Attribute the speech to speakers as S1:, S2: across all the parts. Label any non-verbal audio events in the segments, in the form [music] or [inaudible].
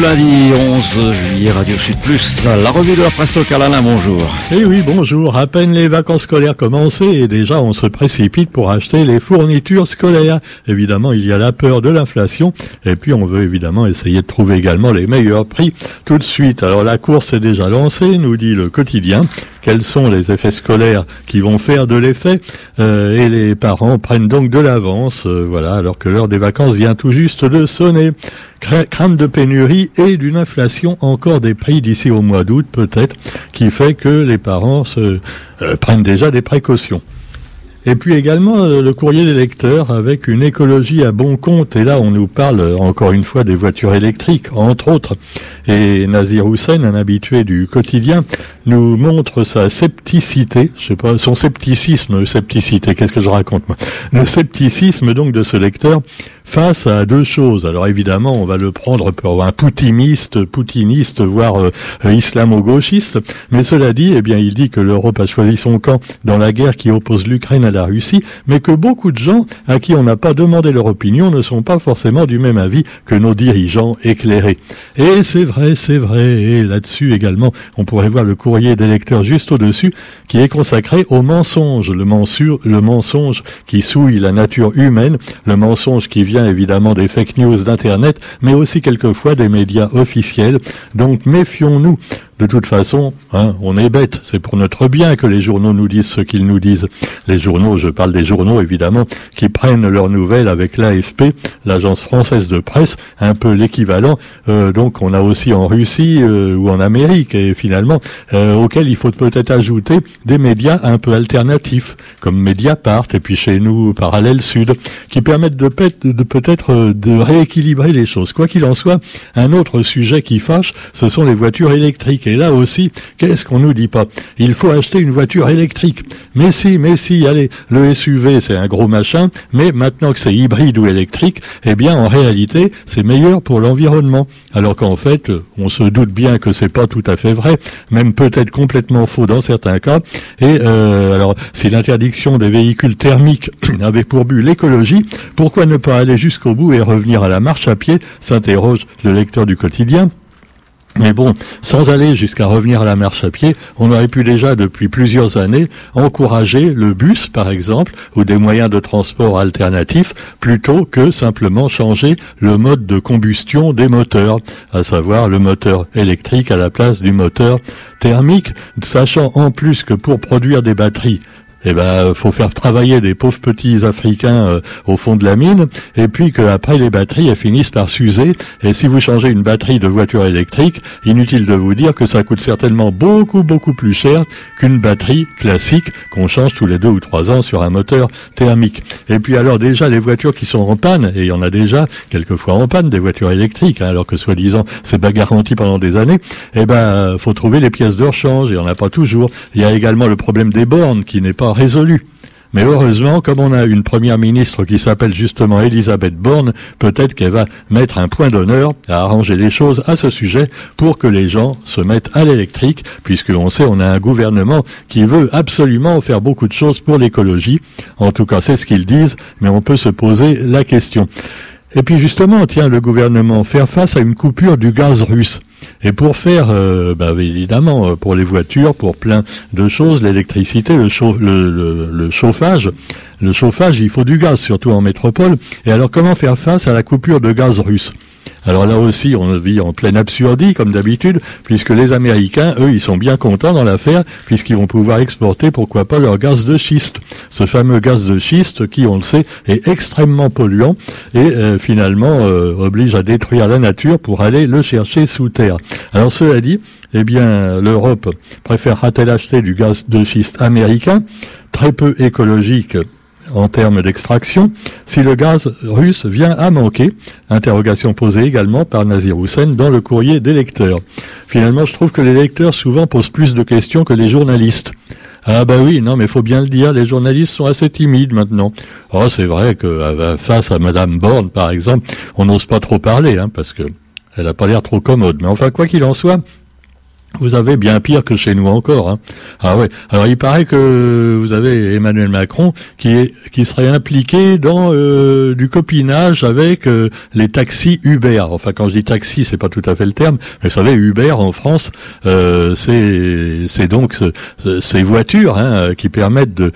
S1: lundi 11 Radio Sud Plus, la revue de la presse locale. Bonjour.
S2: Eh oui, bonjour. À peine les vacances scolaires commencées et déjà on se précipite pour acheter les fournitures scolaires. Évidemment, il y a la peur de l'inflation et puis on veut évidemment essayer de trouver également les meilleurs prix tout de suite. Alors la course est déjà lancée, nous dit le quotidien. Quels sont les effets scolaires qui vont faire de l'effet? Euh, Et les parents prennent donc de l'avance, euh, voilà, alors que l'heure des vacances vient tout juste de sonner crainte de pénurie et d'une inflation encore des prix d'ici au mois d'août peut-être, qui fait que les parents se, euh, prennent déjà des précautions. Et puis également euh, le courrier des lecteurs avec une écologie à bon compte. Et là, on nous parle euh, encore une fois des voitures électriques, entre autres. Et Nazir Hussein, un habitué du quotidien, nous montre sa scepticité, je sais pas, son scepticisme, scepticité, qu'est-ce que je raconte moi? Le scepticisme donc de ce lecteur face à deux choses. Alors évidemment, on va le prendre pour un poutiniste, poutiniste, voire euh, islamo-gauchiste. Mais cela dit, eh bien, il dit que l'Europe a choisi son camp dans la guerre qui oppose l'Ukraine à la Russie, mais que beaucoup de gens à qui on n'a pas demandé leur opinion ne sont pas forcément du même avis que nos dirigeants éclairés. Et c'est vrai, c'est vrai. Et là-dessus également, on pourrait voir le courrier des lecteurs juste au-dessus, qui est consacré au mensonge, le, le mensonge qui souille la nature humaine, le mensonge qui vient évidemment des fake news d'Internet, mais aussi quelquefois des médias officiels. Donc méfions-nous de toute façon, hein, on est bête. C'est pour notre bien que les journaux nous disent ce qu'ils nous disent. Les journaux, je parle des journaux évidemment, qui prennent leurs nouvelles avec l'AFP, l'agence française de presse, un peu l'équivalent. Euh, donc on a aussi en Russie euh, ou en Amérique, et finalement, euh, il faut peut-être ajouter des médias un peu alternatifs, comme Mediapart, et puis chez nous, Parallèle Sud, qui permettent de, de peut-être de rééquilibrer les choses. Quoi qu'il en soit, un autre sujet qui fâche, ce sont les voitures électriques. Et là aussi, qu'est-ce qu'on nous dit pas? Il faut acheter une voiture électrique. Mais si, mais si, allez, le SUV c'est un gros machin, mais maintenant que c'est hybride ou électrique, eh bien en réalité c'est meilleur pour l'environnement. Alors qu'en fait, on se doute bien que c'est pas tout à fait vrai, même peut-être complètement faux dans certains cas. Et euh, alors, si l'interdiction des véhicules thermiques [clears throat] avait pour but l'écologie, pourquoi ne pas aller jusqu'au bout et revenir à la marche à pied? s'interroge le lecteur du quotidien. Mais bon, sans aller jusqu'à revenir à la marche à pied, on aurait pu déjà depuis plusieurs années encourager le bus, par exemple, ou des moyens de transport alternatifs, plutôt que simplement changer le mode de combustion des moteurs, à savoir le moteur électrique à la place du moteur thermique, sachant en plus que pour produire des batteries, eh ben, faut faire travailler des pauvres petits Africains euh, au fond de la mine, et puis qu'après les batteries elles finissent par s'user. Et si vous changez une batterie de voiture électrique, inutile de vous dire que ça coûte certainement beaucoup beaucoup plus cher qu'une batterie classique qu'on change tous les deux ou trois ans sur un moteur thermique. Et puis alors déjà les voitures qui sont en panne, et il y en a déjà quelquefois en panne des voitures électriques, hein, alors que soi-disant c'est pas garanti pendant des années. Eh ben, faut trouver les pièces de rechange, et on a pas toujours. Il y a également le problème des bornes qui n'est pas résolu. Mais heureusement, comme on a une première ministre qui s'appelle justement Elisabeth Borne, peut-être qu'elle va mettre un point d'honneur à arranger les choses à ce sujet pour que les gens se mettent à l'électrique, puisque on sait on a un gouvernement qui veut absolument faire beaucoup de choses pour l'écologie. En tout cas, c'est ce qu'ils disent, mais on peut se poser la question. Et puis justement, tiens, le gouvernement faire face à une coupure du gaz russe. Et pour faire, euh, bah, évidemment, euh, pour les voitures, pour plein de choses, l'électricité, le, le, chauffage, le chauffage, il faut du gaz, surtout en métropole. Et alors, comment faire face à la coupure de gaz russe? Alors là aussi, on vit en pleine absurdie, comme d'habitude, puisque les Américains, eux, ils sont bien contents dans l'affaire, puisqu'ils vont pouvoir exporter, pourquoi pas, leur gaz de schiste. Ce fameux gaz de schiste qui, on le sait, est extrêmement polluant et euh, finalement euh, oblige à détruire la nature pour aller le chercher sous terre. Alors cela dit, eh bien, l'Europe préférera-t-elle acheter du gaz de schiste américain, très peu écologique en termes d'extraction si le gaz russe vient à manquer Interrogation posée également par Nazir Hussein dans le courrier des lecteurs. Finalement, je trouve que les lecteurs souvent posent plus de questions que les journalistes. Ah bah oui, non, mais faut bien le dire, les journalistes sont assez timides maintenant. Oh, c'est vrai que euh, face à Madame Borne, par exemple, on n'ose pas trop parler, hein, parce que elle n'a pas l'air trop commode. Mais enfin, quoi qu'il en soit, vous avez bien pire que chez nous encore. Hein. Ah ouais. Alors il paraît que vous avez Emmanuel Macron qui est qui serait impliqué dans euh, du copinage avec euh, les taxis Uber. Enfin quand je dis taxi, c'est pas tout à fait le terme, mais vous savez Uber en France, euh, c'est c'est donc ces voitures hein, qui permettent de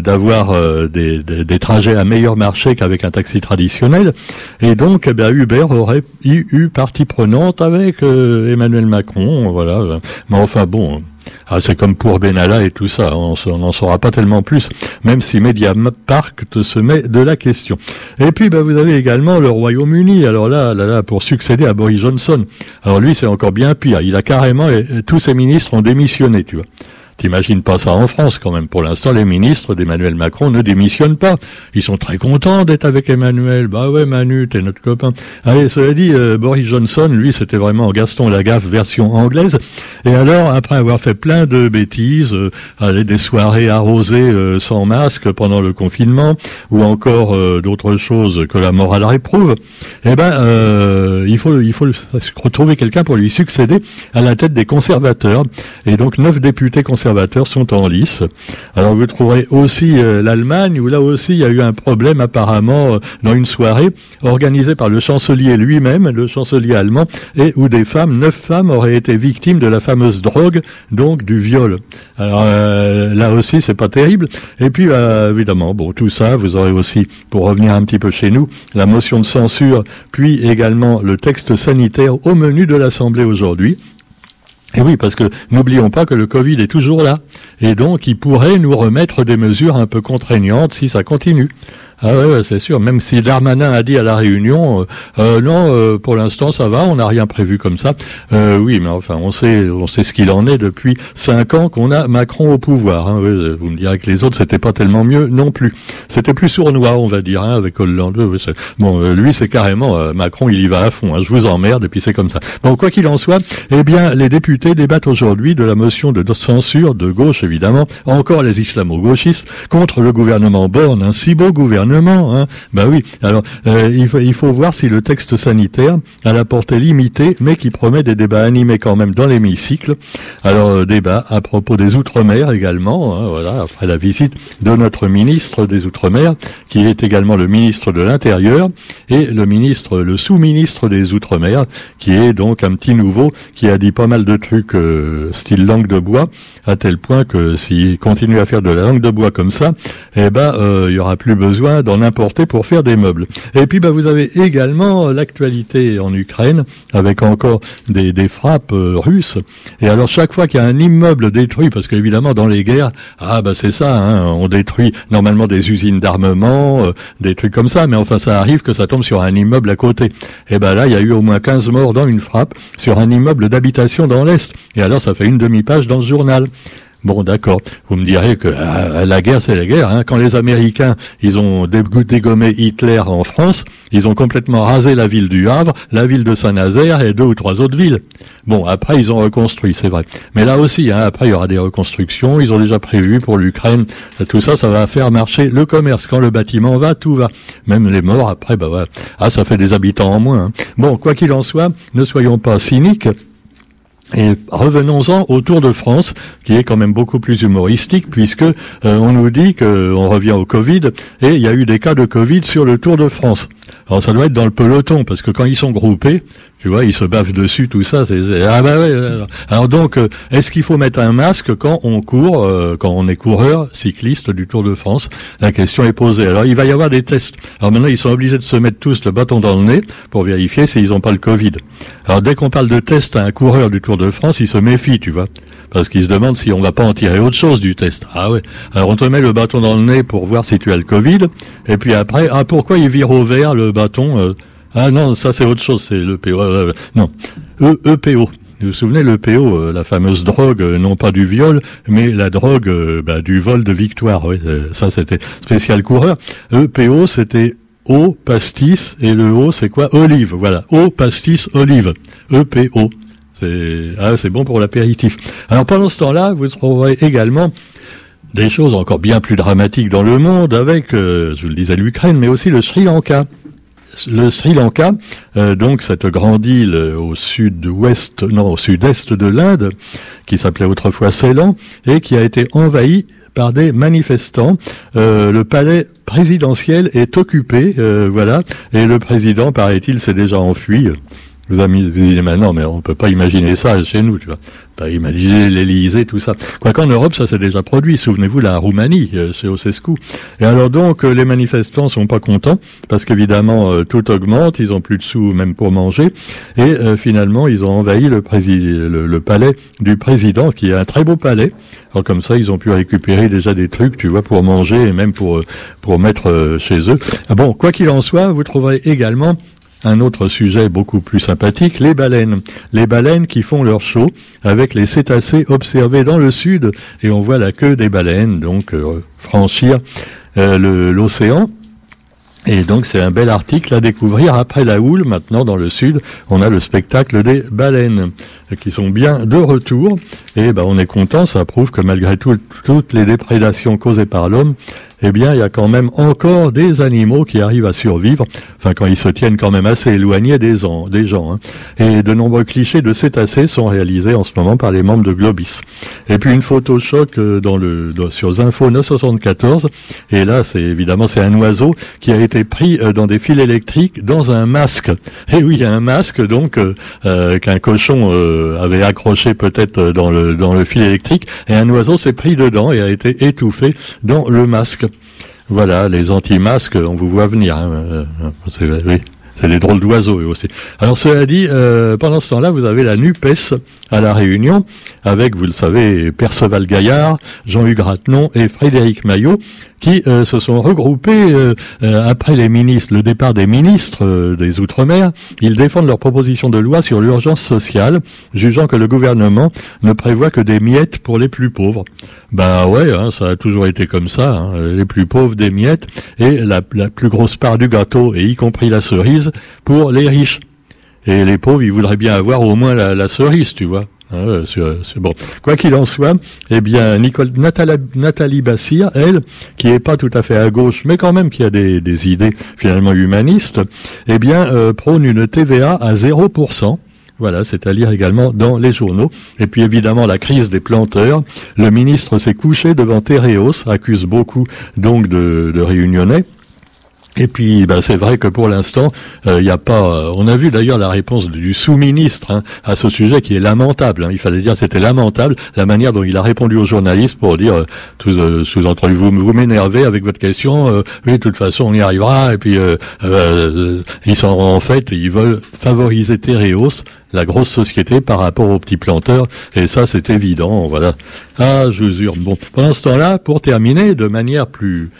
S2: d'avoir des, des, trajets à meilleur marché qu'avec un taxi traditionnel. Et donc eh Uber aurait eu partie prenante avec Emmanuel Macron. Voilà mais enfin bon, ah, c'est comme pour Benalla et tout ça, on n'en saura pas tellement plus, même si Mediapark se met de la question. Et puis bah, vous avez également le Royaume-Uni, alors là, là, là, pour succéder à Boris Johnson. Alors lui, c'est encore bien pire, il a carrément, tous ses ministres ont démissionné, tu vois. T'imagines pas ça en France quand même. Pour l'instant, les ministres d'Emmanuel Macron ne démissionnent pas. Ils sont très contents d'être avec Emmanuel. Bah ouais, Manu, t'es notre copain. Allez, cela dit, euh, Boris Johnson, lui, c'était vraiment Gaston Lagaffe version anglaise. Et alors, après avoir fait plein de bêtises, euh, aller des soirées arrosées euh, sans masque pendant le confinement, ou encore d'autres choses que la morale réprouve, eh ben, il faut il faut retrouver quelqu'un pour lui succéder à la tête des conservateurs. Et donc, neuf députés conservateurs sont en lice. Alors vous trouverez aussi euh, l'Allemagne où là aussi il y a eu un problème apparemment euh, dans une soirée organisée par le chancelier lui-même, le chancelier allemand, et où des femmes, neuf femmes auraient été victimes de la fameuse drogue, donc du viol. Alors euh, là aussi c'est pas terrible. Et puis évidemment, bon tout ça, vous aurez aussi, pour revenir un petit peu chez nous, la motion de censure, puis également le texte sanitaire au menu de l'Assemblée aujourd'hui. Et oui, parce que n'oublions pas que le Covid est toujours là. Et donc, il pourrait nous remettre des mesures un peu contraignantes si ça continue. Ah ouais, c'est sûr. Même si Darmanin a dit à la réunion, euh, euh non, euh, pour l'instant ça va, on n'a rien prévu comme ça. Oui, mais enfin, on sait, on sait ce qu'il en est depuis cinq ans qu'on a Macron au pouvoir. Hein. vous me direz que les autres c'était pas tellement mieux non plus. C'était plus sournois, on va dire, hein, avec Hollande. Bon, lui c'est carrément Macron, il y va à fond. Hein. je vous emmerde et puis c'est comme ça. Bon, quoi qu'il en soit, eh bien, les députés débattent aujourd'hui de la motion de censure de gauche évidemment, encore les islamo-gauchistes contre le gouvernement Borne, un si beau gouvernement Bah oui. Alors euh, il, faut, voir si le texte sanitaire a la portée limitée, mais qui promet des débats animés quand même dans l'hémicycle. Alors euh, débat à propos des outre-mer également. Hein, voilà après la visite de notre ministre des outre-mer, qui est également le ministre de l'Intérieur et le ministre, le sous-ministre des outre-mer, qui est donc un petit nouveau qui a dit pas mal de trucs euh, style langue de bois, à tel point que s'il continue à faire de la langue de bois comme ça, eh ben il y aura plus besoin d'en importer pour faire des meubles. Et puis bah, vous avez également l'actualité en Ukraine avec encore des, frappes euh, russes. Et alors chaque fois qu'il y a un immeuble détruit, parce qu'évidemment dans les guerres, ah bah c'est ça, hein, on détruit normalement des usines d'armement, euh, des trucs comme ça, mais enfin ça arrive que ça tombe sur un immeuble à côté. Et ben là il y a eu au moins 15 morts dans une frappe sur un immeuble d'habitation dans l'Est. Et alors ça fait une demi-page dans le journal. Bon, d'accord. Vous me direz que euh, la guerre, c'est la guerre. Hein. Quand les Américains, ils ont dégommé Hitler en France, ils ont complètement rasé la ville du Havre, la ville de Saint-Nazaire et deux ou trois autres villes. Bon, après, ils ont reconstruit, c'est vrai. Mais là aussi, hein, après, il y aura des reconstructions. Ils ont déjà prévu pour l'Ukraine. Tout ça, ça va faire marcher le commerce. Quand le bâtiment va, tout va. Même les morts, après, bah voilà. Ah, ça fait des habitants en moins. Hein. Bon, quoi qu'il en soit, ne soyons pas cyniques. Et revenons-en au Tour de France, qui est quand même beaucoup plus humoristique, puisque euh, on nous dit qu'on revient au Covid, et il y a eu des cas de Covid sur le Tour de France. Alors ça doit être dans le peloton, parce que quand ils sont groupés, tu vois, ils se bavent dessus, tout ça. C'est, ah bah ouais. Alors donc, euh, est-ce qu'il faut mettre un masque quand on court, euh, quand on est coureur, cycliste du Tour de France? La question est posée. Alors il va y avoir des tests. Alors maintenant, ils sont obligés de se mettre tous le bâton dans le nez pour vérifier s'ils n'ont pas le Covid. Alors dès qu'on parle de test à un coureur du Tour de France, il se méfie, tu vois parce qu'il se demande si on va pas en tirer autre chose du test. Ah ouais. Alors on te met le bâton dans le nez pour voir si tu as le Covid, et puis après, ah pourquoi il vire au vert le bâton euh, ah non, ça c'est autre chose, c'est l'EPO. Euh, non, e EPO. Vous vous souvenez, l'EPO, euh, la fameuse drogue, euh, non pas du viol, mais la drogue bah, du vol de victoire. Ça c'était spécial coureur. EPO, c'était eau, pastis, et le O, c'est quoi? Olive, voilà. Eau, pastis, olive. EPO. Ah, c'est bon pour l'apéritif. Alors pendant ce temps-là, vous trouverez également des choses encore bien plus dramatiques dans le monde avec, je le disais, l'Ukraine, mais aussi le Sri Lanka. Le Sri Lanka, donc cette grande île au sud-ouest, non, au sud-est de l'Inde, qui s'appelait autrefois Ceylan, et qui a été envahie par des manifestants. le palais présidentiel est occupé, voilà, et le président, paraît-il, s'est déjà enfui. Vous avez dit, mais on peut pas imaginer ça chez nous, tu vois. Pas imaginer l'Élysée, tout ça. Quoiqu'en Europe, ça s'est déjà produit. Souvenez-vous, la Roumanie, euh, chez Ocescu. Et alors donc, euh, les manifestants sont pas contents, parce qu'évidemment, euh, tout augmente, ils ont plus de sous même pour manger. Et finalement, ils ont envahi le, palais du président, qui est un très beau palais. Alors comme ça, ils ont pu récupérer déjà des trucs, tu vois, pour manger et même pour, pour mettre chez eux. Ah bon, quoi qu'il en soit, vous trouverez également un autre sujet beaucoup plus sympathique, les baleines. Les baleines qui font leur show avec les cétacés observés dans le sud et on voit la queue des baleines donc euh, franchir euh, l'océan. Et donc c'est un bel article à découvrir. Après la houle, maintenant dans le sud, on a le spectacle des baleines qui sont bien de retour. Et ben, on est content, ça prouve que malgré tout, toutes les déprédations causées par l'homme, eh bien, il y a quand même encore des animaux qui arrivent à survivre, enfin quand ils se tiennent quand même assez éloignés des, gens. Hein. Et de nombreux clichés de cétacés sont réalisés en ce moment par les membres de Globis. Et puis une photo choc euh, dans le, sur Zinfo 974, et là, c'est évidemment c'est un oiseau qui a été pris euh, dans des fils électriques dans un masque. [laughs] Et oui, un masque donc euh, qu'un cochon avait accroché peut-être dans le dans le fil électrique, et un oiseau s'est pris dedans et a été étouffé dans le masque. Voilà, les anti-masques, on vous voit venir. Hein, euh, c'est, oui, c'est des drôles d'oiseaux aussi. Alors cela dit, euh, pendant ce temps-là, vous avez la NUPES à la Réunion, avec, vous le savez, Perceval Gaillard, Jean-Hugues Ratenon et Frédéric Maillot, qui euh, se sont regroupés euh, euh, après les ministres, le départ des ministres des Outre-mer. Ils défendent leur proposition de loi sur l'urgence sociale, jugeant que le gouvernement ne prévoit que des miettes pour les plus pauvres. Ben ouais, hein, ça a toujours été comme ça. Hein, les plus pauvres des miettes et la, plus grosse part du gâteau, et y compris la cerise, pour les riches. Et les pauvres, ils voudraient bien avoir au moins la cerise, tu vois. Ah bon. Quoi qu'il en soit, eh bien, Nathalie, Bassir, elle, qui est pas tout à fait à gauche, mais quand même qui a des, des idées finalement humanistes, eh bien, euh, prône une TVA à 0%. Voilà, c'est à lire également dans les journaux. Et puis évidemment la crise des planteurs. Le ministre s'est couché devant Tereos, accuse beaucoup donc de, de réunionnais. Et puis, ben, c'est vrai que pour l'instant, il euh, n'y a pas. Euh, on a vu d'ailleurs la réponse du sous-ministre hein, à ce sujet qui est lamentable. Hein. Il fallait dire c'était lamentable la manière dont il a répondu aux journalistes pour dire euh, tout sous-entendu vous, vous m'énervez avec votre question. oui, de toute façon, on y arrivera. Et puis, ils sont en fait, ils veulent favoriser Tereos, la grosse société, par rapport aux petits planteurs. Et ça, c'est évident. Voilà. Ah, jure. Bon, pendant ce temps-là, pour terminer, de manière plus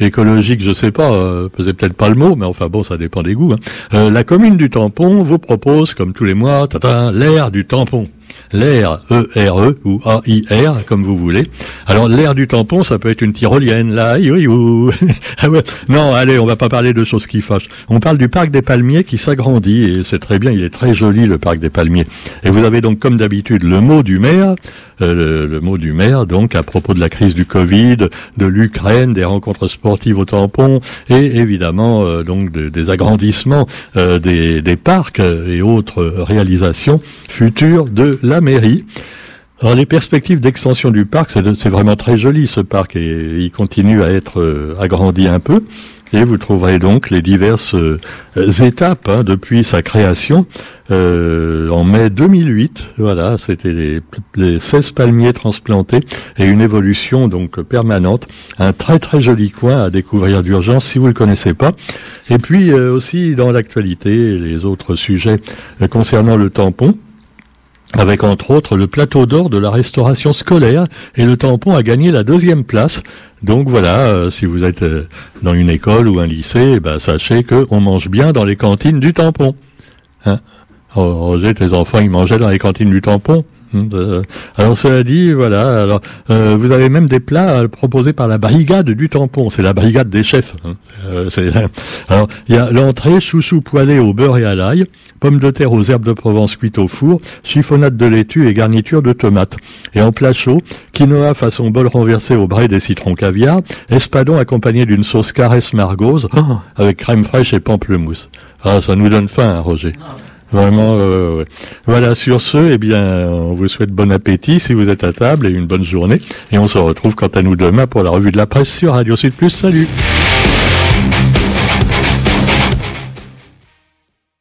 S2: écologique, je sais pas, euh, peut-être pas le mot, mais enfin bon, ça dépend des goûts. Hein. Euh, la commune du Tampon vous propose, comme tous les mois, l'air du tampon l'air E-R-E ou A-I-R, comme vous voulez. Alors l'air du tampon, ça peut être une tyrolienne, là, [laughs] ah Non, allez, on va pas parler de choses qui fâchent. On parle du parc des palmiers qui s'agrandit, et c'est très bien, il est très joli le parc des palmiers. Et vous avez donc comme d'habitude le mot du maire, euh, le, mot du maire, donc à propos de la crise du Covid, de l'Ukraine, des rencontres sportives au tampon, et évidemment euh, donc des agrandissements euh, des, des parcs et autres réalisations futures de la mairie. Alors les perspectives d'extension du parc, c'est vraiment très joli ce parc et il continue à être agrandi un peu. Et vous trouverez donc les diverses euh, étapes hein, depuis sa création euh, en mai 2008. Voilà, c'était les, les, 16 palmiers transplantés et une évolution donc permanente. Un très très joli coin à découvrir d'urgence si vous le connaissez pas. Et puis aussi dans l'actualité, les autres sujets concernant le tampon avec entre autres le plateau d'or de la restauration scolaire et le tampon a gagné la deuxième place. Donc voilà, euh, si vous êtes euh, dans une école ou un lycée, ben, sachez qu'on mange bien dans les cantines du tampon. Hein? Oh, Roger, tes enfants, ils mangeaient dans les cantines du tampon alors cela dit, voilà. Alors euh, vous avez même des plats euh, proposés par la brigade du tampon. C'est la brigade des chefs. hein. Euh, c'est- alors il y a l'entrée chouchou poêlé au beurre et à l'ail, pommes de terre aux herbes de Provence cuites au four, chiffonnade de laitue et garniture de tomates. Et en plat chaud, quinoa façon bol renversé au bras des citrons caviar, espadon accompagné d'une sauce caresse margose oh, avec crème fraîche et pamplemousse. Ah, ça nous donne faim, hein, Roger. Vraiment, voilà, sur ce, eh bien, on vous souhaite bon appétit si vous êtes à table et une bonne journée. Et on se retrouve quant à nous demain pour la revue de la presse sur Radio Sud Plus. Salut!